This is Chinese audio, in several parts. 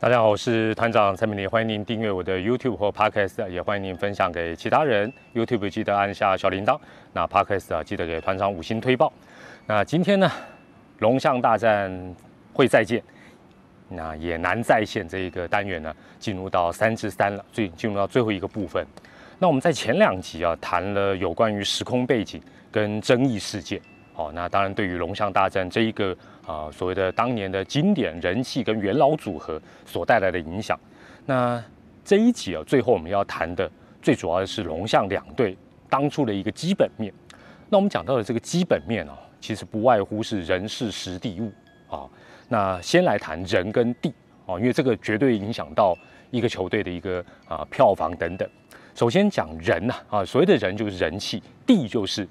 大家好，我是团长蔡明礼，欢迎您订阅我的 YouTube 或 Podcast，也欢迎您分享给其他人。YouTube 记得按下小铃铛，那 Podcast 啊记得给团长五星推报。那今天呢，龙象大战会再见，那也难再现这一个单元呢，进入到三至三了，最进入到最后一个部分。那我们在前两集啊谈了有关于时空背景跟争议事件，好，那当然对于龙象大战这一个。啊，所谓的当年的经典人气跟元老组合所带来的影响。那这一集啊，最后我们要谈的最主要的是龙象两队当初的一个基本面。那我们讲到的这个基本面啊，其实不外乎是人事实地物啊。那先来谈人跟地啊，因为这个绝对影响到一个球队的一个啊票房等等。首先讲人呐啊，所谓的人就是人气，地就是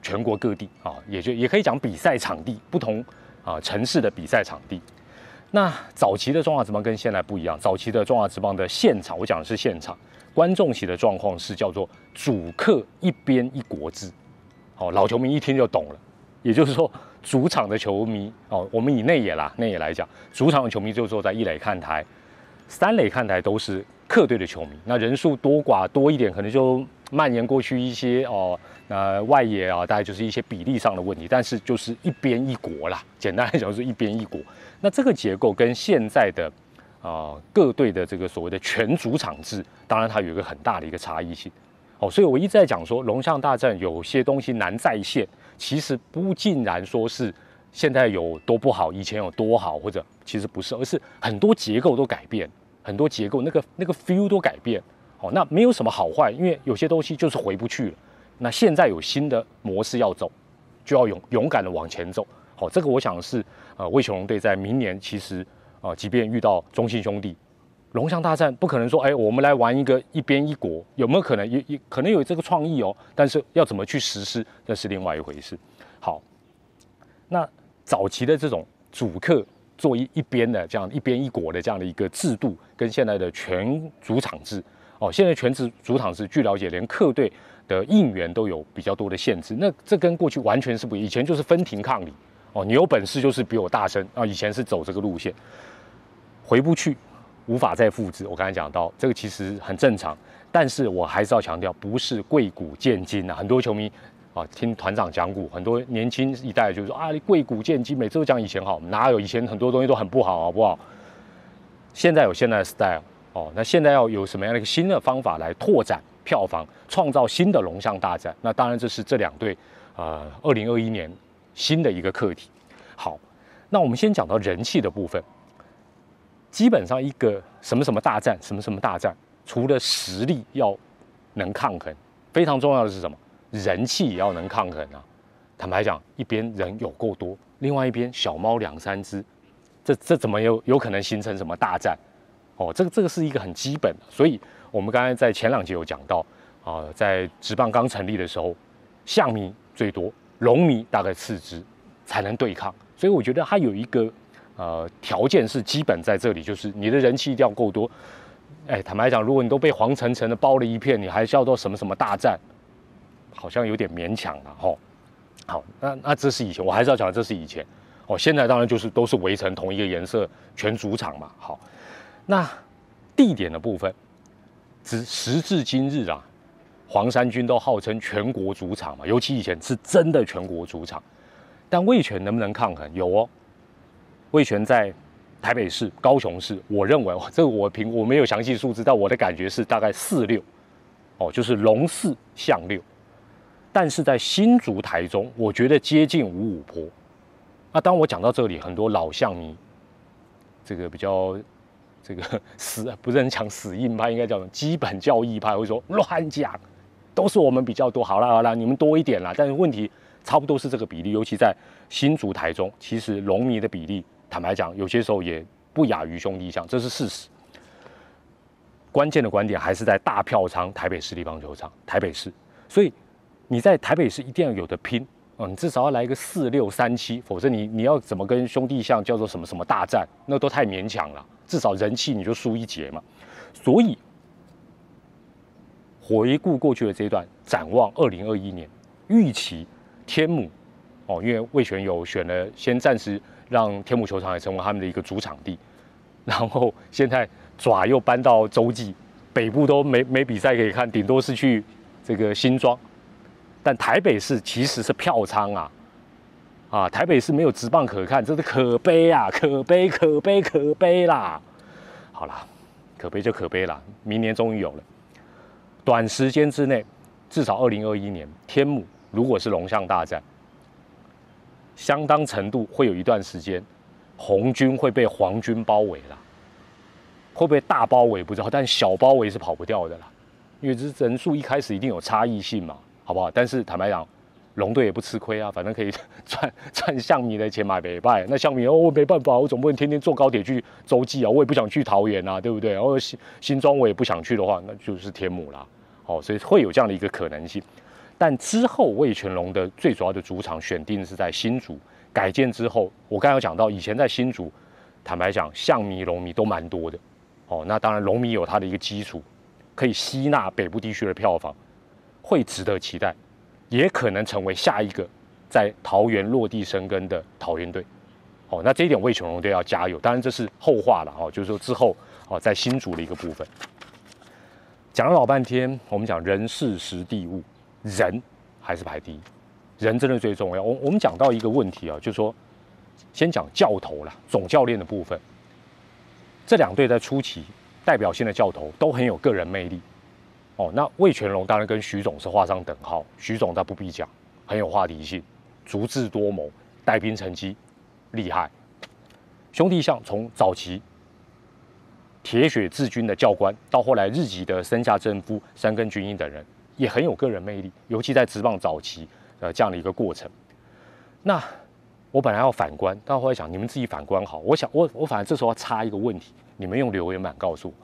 全国各地啊，也就也可以讲比赛场地不同。啊，城市的比赛场地，那早期的中华职棒跟现在不一样。早期的中华职棒的现场，我讲的是现场观众席的状况是叫做主客一边一国字。哦，老球迷一听就懂了。也就是说，主场的球迷哦，我们以内野啦，内野来讲，主场的球迷就坐在一垒看台，三垒看台都是客队的球迷。那人数多寡多一点，可能就蔓延过去一些哦。那外野啊，大概就是一些比例上的问题，但是就是一边一国啦。简单来讲是一边一国。那这个结构跟现在的啊各队的这个所谓的全主场制，当然它有一个很大的一个差异性。哦，所以我一直在讲说龙象大战有些东西难再现，其实不尽然说是现在有多不好，以前有多好，或者其实不是，而是很多结构都改变，很多结构那个那个 feel 都改变。哦，那没有什么好坏，因为有些东西就是回不去了。那现在有新的模式要走，就要勇勇敢的往前走。好，这个我想是呃，魏雄龙队在明年其实啊，即便遇到中信兄弟，龙象大战不可能说，哎，我们来玩一个一边一国，有没有可能？也也可能有这个创意哦，但是要怎么去实施，那是另外一回事。好，那早期的这种主客做一一边的这样一边一国的这样的一个制度，跟现在的全主场制，哦，现在全职主场是，据了解，连客队。的应援都有比较多的限制，那这跟过去完全是不一样。以前就是分庭抗礼，哦，你有本事就是比我大声啊。以前是走这个路线，回不去，无法再复制。我刚才讲到这个其实很正常，但是我还是要强调，不是贵古见今啊。很多球迷啊，听团长讲古，很多年轻一代就是说啊，你贵古见今，每次都讲以前好，哪有以前很多东西都很不好，好不好？现在有现在的 style 哦，那现在要有什么样的一个新的方法来拓展？票房创造新的龙象大战，那当然这是这两队呃二零二一年新的一个课题。好，那我们先讲到人气的部分。基本上一个什么什么大战，什么什么大战，除了实力要能抗衡，非常重要的是什么？人气也要能抗衡啊。坦白讲，一边人有够多，另外一边小猫两三只，这这怎么有有可能形成什么大战？哦，这个这个是一个很基本的，所以。我们刚才在前两集有讲到，啊，在职棒刚成立的时候，象迷最多，龙迷大概次之，才能对抗。所以我觉得它有一个呃条件是基本在这里，就是你的人气一定要够多。哎，坦白讲，如果你都被黄澄澄的包了一片，你还叫做什么什么大战，好像有点勉强了吼。好，那那这是以前，我还是要讲这是以前。哦，现在当然就是都是围成同一个颜色，全主场嘛。好，那地点的部分。时时至今日啊，黄山军都号称全国主场嘛，尤其以前是真的全国主场。但味全能不能抗衡？有哦，味全在台北市、高雄市，我认为这个我凭我没有详细数字，但我的感觉是大概四六，哦，就是龙四象六。但是在新竹、台中，我觉得接近五五坡。那当我讲到这里，很多老象迷，这个比较。这个死不是很强死硬派，应该叫基本教义派，会说乱讲，都是我们比较多。好了好了，你们多一点啦。但是问题差不多是这个比例，尤其在新竹台中，其实龙迷的比例，坦白讲，有些时候也不亚于兄弟象，这是事实。关键的观点还是在大票仓台北市立棒球场，台北市。所以你在台北市一定要有的拼。嗯，你至少要来一个四六三七，否则你你要怎么跟兄弟像叫做什么什么大战，那都太勉强了。至少人气你就输一截嘛。所以回顾过去的这一段，展望二零二一年，预期天母哦，因为魏权有选了，先暂时让天母球场也成为他们的一个主场地。然后现在爪又搬到洲际，北部都没没比赛可以看，顶多是去这个新庄。但台北市其实是票仓啊，啊，台北市没有直棒可看，真是可悲啊，可悲可悲可悲啦！好啦，可悲就可悲啦，明年终于有了。短时间之内，至少二零二一年，天母如果是龙象大战，相当程度会有一段时间，红军会被黄军包围了。会不会大包围不知道，但小包围是跑不掉的啦，因为这人数一开始一定有差异性嘛，好不好？但是坦白讲，龙队也不吃亏啊，反正可以 赚赚象迷的钱买北拜。那象迷哦，我没办法，我总不能天天坐高铁去洲际啊，我也不想去桃园啊，对不对？然后新新庄我也不想去的话，那就是天母啦。哦，所以会有这样的一个可能性。但之后魏全龙的最主要的主场选定是在新竹改建之后，我刚刚有讲到，以前在新竹，坦白讲，象迷、龙迷都蛮多的。哦，那当然，龙迷有它的一个基础，可以吸纳北部地区的票房，会值得期待，也可能成为下一个在桃园落地生根的桃园队。哦，那这一点魏全龙队要加油。当然这是后话了哦，就是说之后哦，在新竹的一个部分，讲了老半天，我们讲人事时地物，人还是排第一，人真的最重要。我我们讲到一个问题啊，就是说，先讲教头了，总教练的部分。这两队在初期代表性的教头都很有个人魅力，哦，那魏全龙当然跟徐总是画上等号。徐总他不必讲，很有话题性，足智多谋，带兵成绩厉害。兄弟像从早期铁血治军的教官，到后来日籍的森下正夫、山根军一等人，也很有个人魅力，尤其在职棒早期，呃，这样的一个过程。那。我本来要反观，但后来想你们自己反观好。我想我我反正这时候要插一个问题，你们用留言板告诉我，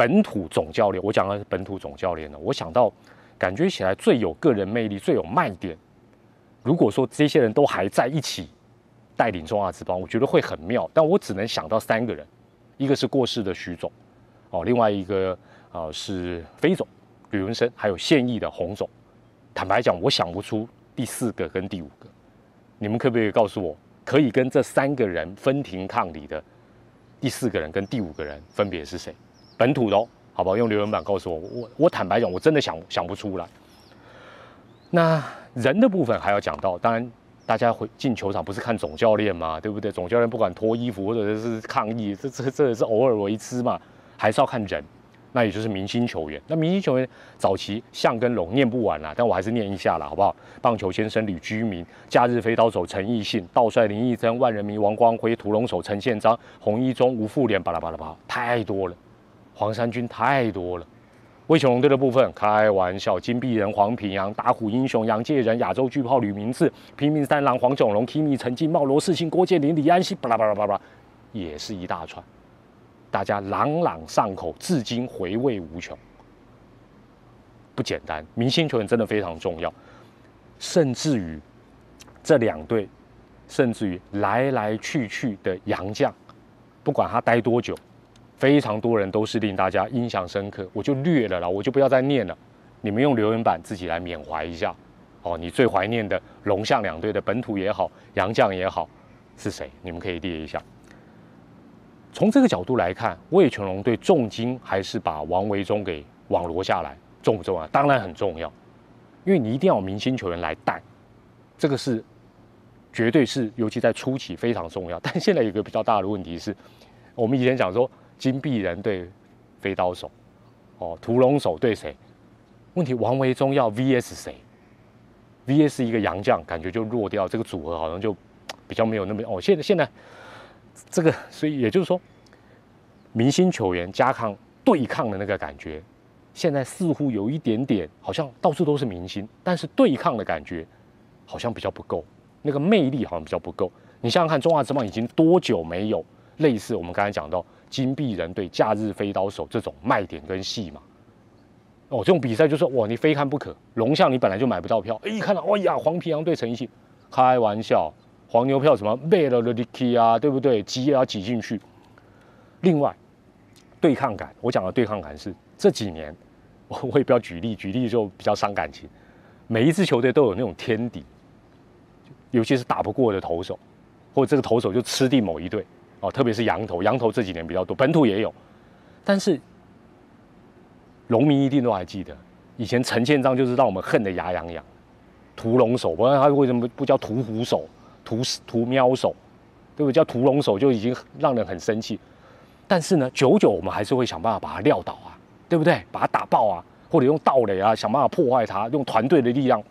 本土总教练，我讲的是本土总教练呢。我想到感觉起来最有个人魅力、最有卖点。如果说这些人都还在一起带领中华之邦，我觉得会很妙。但我只能想到三个人，一个是过世的徐总，哦，另外一个啊是飞总吕文生，还有现役的洪总。坦白讲，我想不出第四个跟第五个。你们可不可以告诉我，可以跟这三个人分庭抗礼的第四个人跟第五个人分别是谁？本土的，好不好？用留言板告诉我。我我坦白讲，我真的想想不出来。那人的部分还要讲到，当然大家会进球场不是看总教练嘛，对不对？总教练不管脱衣服或者是抗议，这这这也是偶尔为之嘛，还是要看人。那也就是明星球员。那明星球员早期像跟龙念不完啦，但我还是念一下啦，好不好？棒球先生吕居明，假日飞刀手陈奕迅，道帅林义珍，万人迷王光辉，屠龙手陈宪章，红衣中吴富连，巴拉巴拉巴拉，太多了。黄山军太多了。魏雄龙队的部分，开玩笑，金碧人黄平阳，打虎英雄杨介仁，亚洲巨炮吕明志，拼命三郎黄炯龙，Kimi 陈金茂，罗世清郭建林李安熙，巴拉巴拉巴拉，也是一大串。大家朗朗上口，至今回味无穷，不简单。明星球员真的非常重要，甚至于这两队，甚至于来来去去的洋将，不管他待多久，非常多人都是令大家印象深刻。我就略了啦，我就不要再念了。你们用留言板自己来缅怀一下。哦，你最怀念的龙象两队的本土也好，洋将也好，是谁？你们可以列一下。从这个角度来看，魏全龙队重金还是把王维忠给网罗下来，重不重要？当然很重要，因为你一定要有明星球员来带，这个是绝对是，尤其在初期非常重要。但现在有个比较大的问题是，我们以前讲说金币人对飞刀手，哦，屠龙手对谁？问题王维忠要 VS 谁？VS 一个洋将，感觉就弱掉，这个组合好像就比较没有那么哦。现在现在。这个，所以也就是说，明星球员加抗对抗的那个感觉，现在似乎有一点点，好像到处都是明星，但是对抗的感觉好像比较不够，那个魅力好像比较不够。你想想看，中华职棒已经多久没有类似我们刚才讲到金币人对假日飞刀手这种卖点跟戏码？哦，这种比赛就是哇，你非看不可。龙象你本来就买不到票，哎，一看到，哎呀，黄皮羊对陈奕迅，开玩笑。黄牛票什么贝了的 icky 啊，对不对？挤也要挤进去。另外，对抗感，我讲的对抗感是这几年，我我也不要举例，举例就比较伤感情。每一支球队都有那种天敌，尤其是打不过的投手，或者这个投手就吃定某一队，哦，特别是羊头，羊头这几年比较多，本土也有，但是农民一定都还记得，以前陈建章就是让我们恨得牙痒痒，屠龙手，不知道他为什么不叫屠虎手、屠屠喵手，对不对？叫屠龙手就已经让人很生气。但是呢，久久我们还是会想办法把他撂倒啊，对不对？把他打爆啊，或者用盗垒啊，想办法破坏他，用团队的力量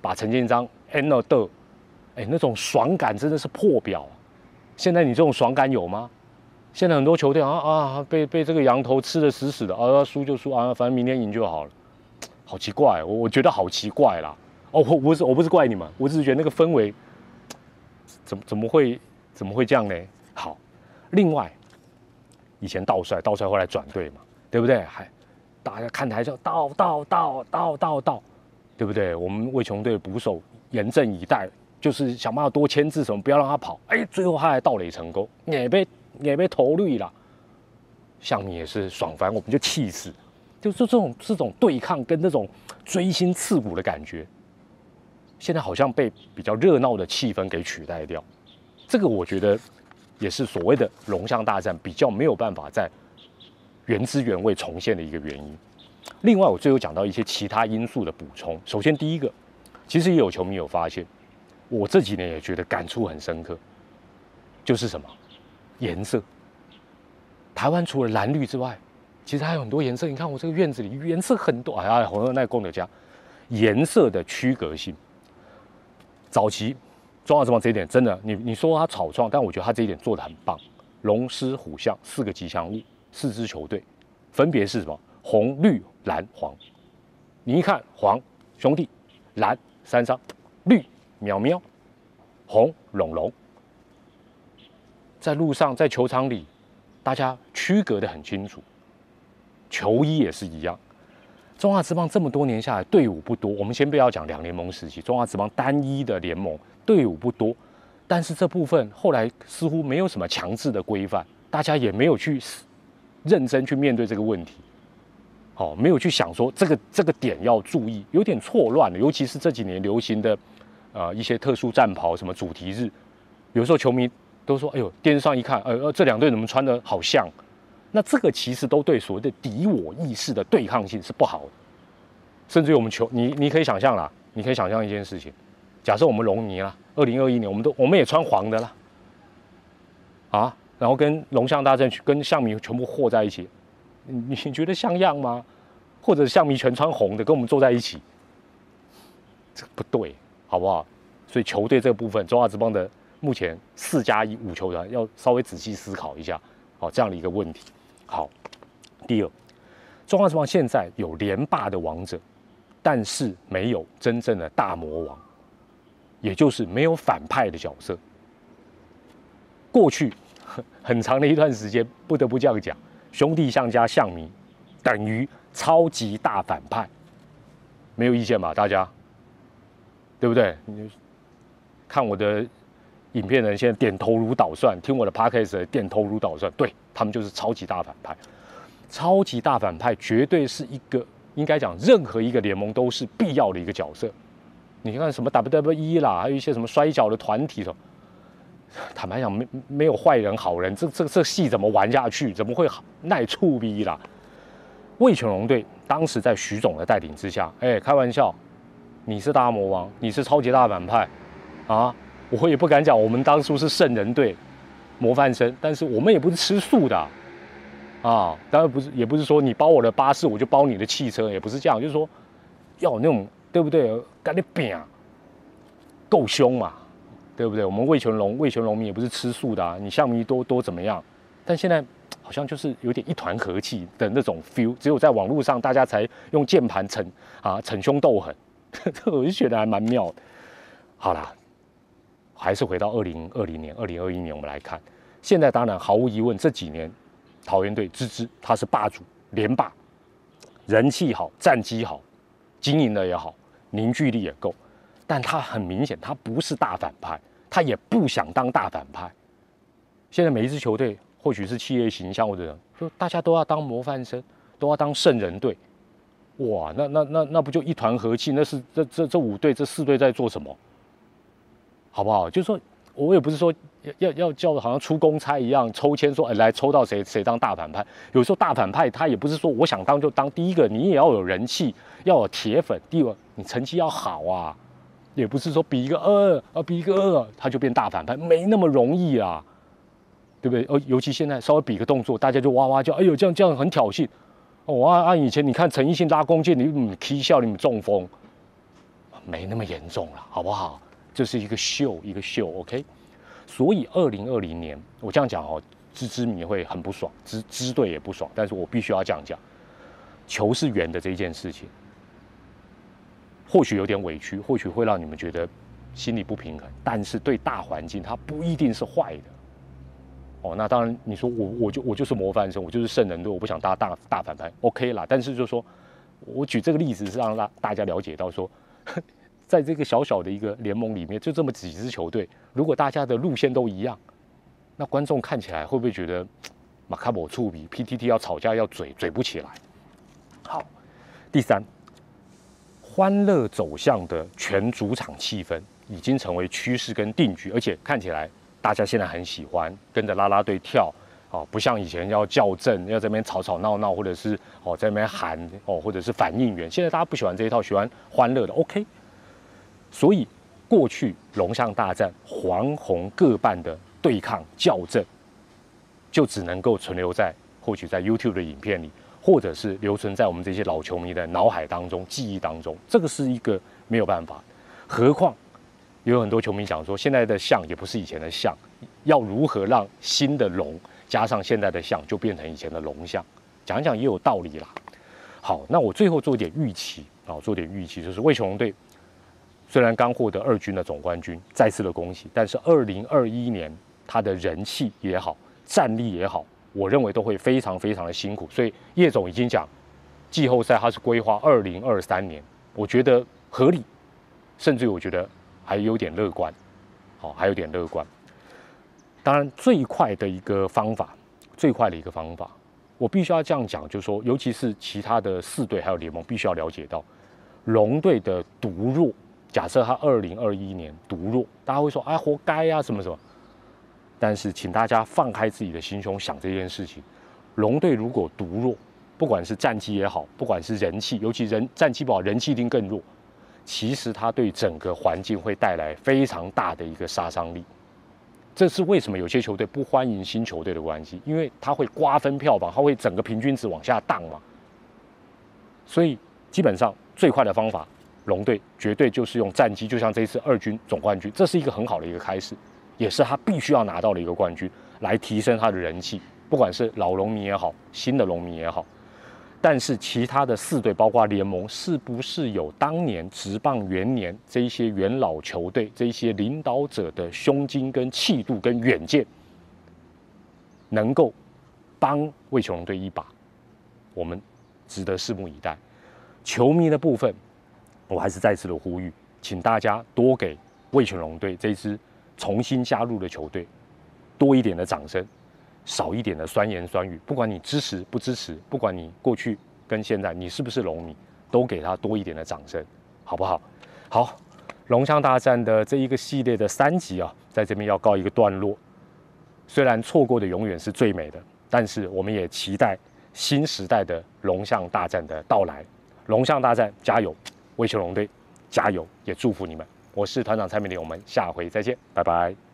把陈建章 end 的，哎，那种爽感真的是破表。现在你这种爽感有吗？现在很多球队啊啊，被被这个羊头吃的死死的啊，输就输啊，反正明天赢就好了。好奇怪，我我觉得好奇怪啦。哦，我不是我不是怪你们，我只是觉得那个氛围怎么怎么会怎么会这样呢？好，另外。以前道帅，道帅后来转队嘛，对不对？还大家看台就道道道道道道，对不对？我们魏琼队捕手严阵以待，就是想办法多牵制什么，不要让他跑。哎，最后他还盗垒成功，也被也被投绿了。像你也是爽翻，我们就气死。就是这种这种对抗跟那种锥心刺骨的感觉，现在好像被比较热闹的气氛给取代掉。这个我觉得。也是所谓的龙象大战比较没有办法在原汁原味重现的一个原因。另外，我最后讲到一些其他因素的补充。首先，第一个，其实也有球迷有发现，我这几年也觉得感触很深刻，就是什么颜色。台湾除了蓝绿之外，其实还有很多颜色。你看我这个院子里颜色很多，哎呀，红色那功德家颜色的区隔性，早期。中华之邦这一点真的，你你说他草创，但我觉得他这一点做的很棒。龙狮虎象四个吉祥物，四支球队，分别是什么？红绿蓝黄。你一看黄兄弟，蓝三张，绿喵喵，红龙龙。在路上，在球场里，大家区隔的很清楚。球衣也是一样。中华职棒这么多年下来，队伍不多。我们先不要讲两联盟时期，中华职棒单一的联盟队伍不多，但是这部分后来似乎没有什么强制的规范，大家也没有去认真去面对这个问题。好，没有去想说这个这个点要注意，有点错乱了。尤其是这几年流行的呃一些特殊战袍，什么主题日，有时候球迷都说：“哎呦，电视上一看，呃，这两队怎么穿的好像？”那这个其实都对所谓的敌我意识的对抗性是不好的，甚至于我们球你你可以想象啦，你可以想象一件事情，假设我们龙尼啦，二零二一年我们都我们也穿黄的啦，啊，然后跟龙象大战跟象迷全部和在一起，你你觉得像样吗？或者象迷全穿红的跟我们坐在一起，这不对，好不好？所以球队这个部分，中华职棒的目前四加一五球员要稍微仔细思考一下，好这样的一个问题。好，第二，中华之王现在有连霸的王者，但是没有真正的大魔王，也就是没有反派的角色。过去很长的一段时间，不得不这样讲，兄弟相加象迷等于超级大反派，没有意见吧？大家，对不对？你看我的。影片人现在点头如捣蒜，听我的 podcast 点头如捣蒜，对他们就是超级大反派，超级大反派绝对是一个应该讲任何一个联盟都是必要的一个角色。你看什么 WWE 啦，还有一些什么摔跤的团体的，坦白讲没没有坏人好人，这这这戏怎么玩下去？怎么会好耐触逼啦？魏全龙队当时在徐总的带领之下，哎，开玩笑，你是大魔王，你是超级大反派啊？我也不敢讲，我们当初是圣人队，模范生，但是我们也不是吃素的，啊，当然不是，也不是说你包我的巴士，我就包你的汽车，也不是这样，就是说要有那种对不对？干得扁，够凶嘛，对不对？我们魏全龙，魏全龙民也不是吃素的啊，你项目多多怎么样？但现在好像就是有点一团和气的那种 feel，只有在网络上大家才用键盘逞啊逞凶斗狠，这我就觉得还蛮妙的。好啦。还是回到二零二零年、二零二一年，我们来看。现在当然毫无疑问，这几年桃园队芝芝他是霸主，连霸，人气好，战绩好，经营的也好，凝聚力也够。但他很明显，他不是大反派，他也不想当大反派。现在每一支球队，或许是企业形象，或者说大家都要当模范生，都要当圣人队。哇，那那那那不就一团和气？那是这这这五队、这四队在做什么？好不好？就是说，我也不是说要要要叫好像出公差一样抽签说，哎，来抽到谁谁当大反派。有时候大反派他也不是说我想当就当。第一个，你也要有人气，要有铁粉；第二，你成绩要好啊，也不是说比一个二啊，比一个二他就变大反派，没那么容易啊，对不对？尤其现在稍微比个动作，大家就哇哇叫，哎呦，这样这样很挑衅。哦，按按以前你看陈奕迅拉弓箭，你你踢笑，你们中风，没那么严重了，好不好？这是一个秀，一个秀，OK。所以二零二零年，我这样讲哦，支支迷会很不爽，支支队也不爽，但是我必须要这样讲，球是圆的这一件事情，或许有点委屈，或许会让你们觉得心里不平衡，但是对大环境它不一定是坏的。哦，那当然你说我我就我就是模范生，我就是圣人队，我不想当大大反派，OK 啦。但是就说，我举这个例子是让大大家了解到说。在这个小小的一个联盟里面，就这么几支球队，如果大家的路线都一样，那观众看起来会不会觉得马卡博触笔 PTT 要吵架要嘴嘴不起来？好，第三，欢乐走向的全主场气氛已经成为趋势跟定局，而且看起来大家现在很喜欢跟着拉拉队跳哦，不像以前要校正要这边吵吵闹闹，或者是哦在那边喊哦，或者是反应员，现在大家不喜欢这一套，喜欢欢乐的，OK。所以，过去龙象大战黄红各半的对抗校正，就只能够存留在或许在 YouTube 的影片里，或者是留存在我们这些老球迷的脑海当中、记忆当中。这个是一个没有办法。何况有很多球迷讲说，现在的象也不是以前的象，要如何让新的龙加上现在的象，就变成以前的龙象？讲讲也有道理啦。好，那我最后做一点预期啊，做点预期，就是魏雄龙队。虽然刚获得二军的总冠军，再次的恭喜，但是二零二一年他的人气也好，战力也好，我认为都会非常非常的辛苦。所以叶总已经讲，季后赛他是规划二零二三年，我觉得合理，甚至我觉得还有点乐观，好，还有点乐观。当然，最快的一个方法，最快的一个方法，我必须要这样讲，就是说，尤其是其他的四队还有联盟，必须要了解到龙队的独弱。假设他二零二一年独弱，大家会说啊，活该呀，什么什么。但是，请大家放开自己的心胸想这件事情。龙队如果独弱，不管是战绩也好，不管是人气，尤其人战绩不好，人气一定更弱。其实，他对整个环境会带来非常大的一个杀伤力。这是为什么有些球队不欢迎新球队的关系，因为他会瓜分票房，他会整个平均值往下荡嘛。所以，基本上最快的方法。龙队绝对就是用战绩，就像这一次二军总冠军，这是一个很好的一个开始，也是他必须要拿到的一个冠军，来提升他的人气。不管是老龙迷也好，新的龙迷也好，但是其他的四队，包括联盟，是不是有当年职棒元年这一些元老球队，这一些领导者的胸襟跟气度跟远见，能够帮魏球龙队一把？我们值得拭目以待。球迷的部分。我还是再次的呼吁，请大家多给魏全龙队这支重新加入的球队多一点的掌声，少一点的酸言酸语。不管你支持不支持，不管你过去跟现在你是不是龙迷，都给他多一点的掌声，好不好？好，龙象大战的这一个系列的三集啊，在这边要告一个段落。虽然错过的永远是最美的，但是我们也期待新时代的龙象大战的到来。龙象大战，加油！威球龙队，加油！也祝福你们。我是团长蔡明林，我们下回再见，拜拜。